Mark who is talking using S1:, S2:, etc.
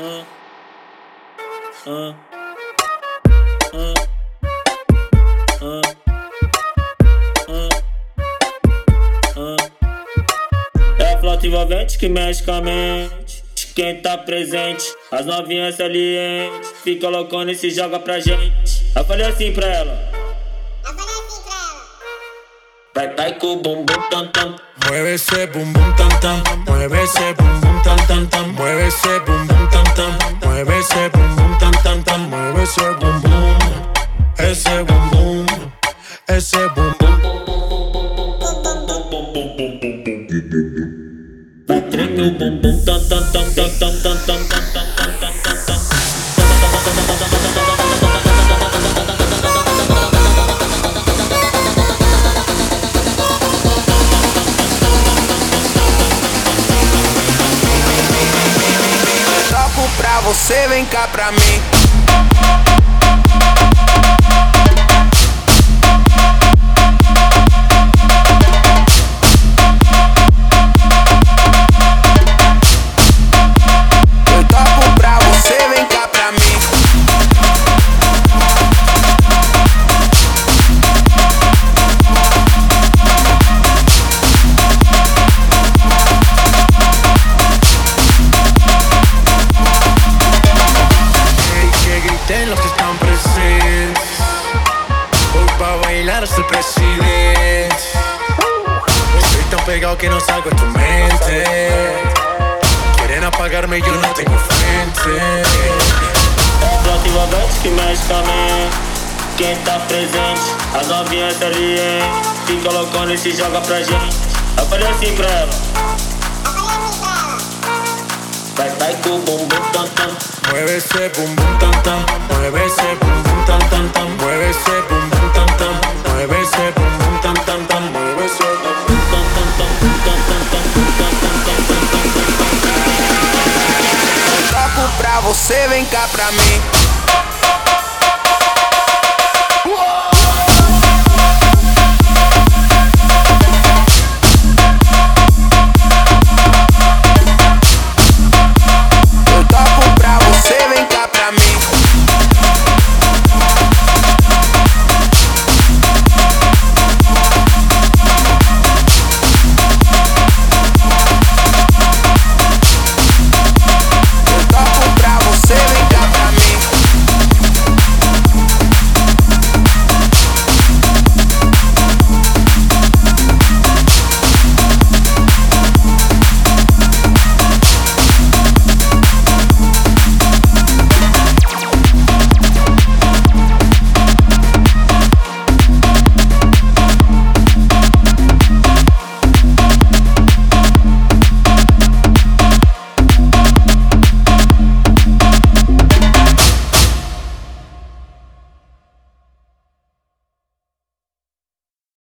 S1: É a flauta envolvente que mexe com a mente. Quem tá presente, as novinhas salientes. Fica loucona e se joga pra gente. Eu falei assim pra ela. Vai, vai com o bumbum tam tam.
S2: Mueve ese bum bum tam tam, mueve ese bum bum tam tam tam, mueve ese bum ese bum bum tam tam tam, mueve ese bum bum, ese bum bum, ese bum bum.
S1: Vai tremer o bumbum tam tam tam tam tam tam tam tam tam
S3: pra você, vem cá pra mim.
S2: Presidente. Estoy tan pegado que no salgo de tu mente. Quieren apagarme, yo no tengo frente.
S1: Envolvente que mexe mente. Quem tá presente, as novinhas salientes. Fica loucona e se joga pra gente. Eu falei assim pra ela. Vai, vai com o bumbum tam tam.
S2: Mueve ese bum bum tam tam, mueve ese bum bum tam tam tam, mueve ese bum
S3: pra você, vem cá pra mim.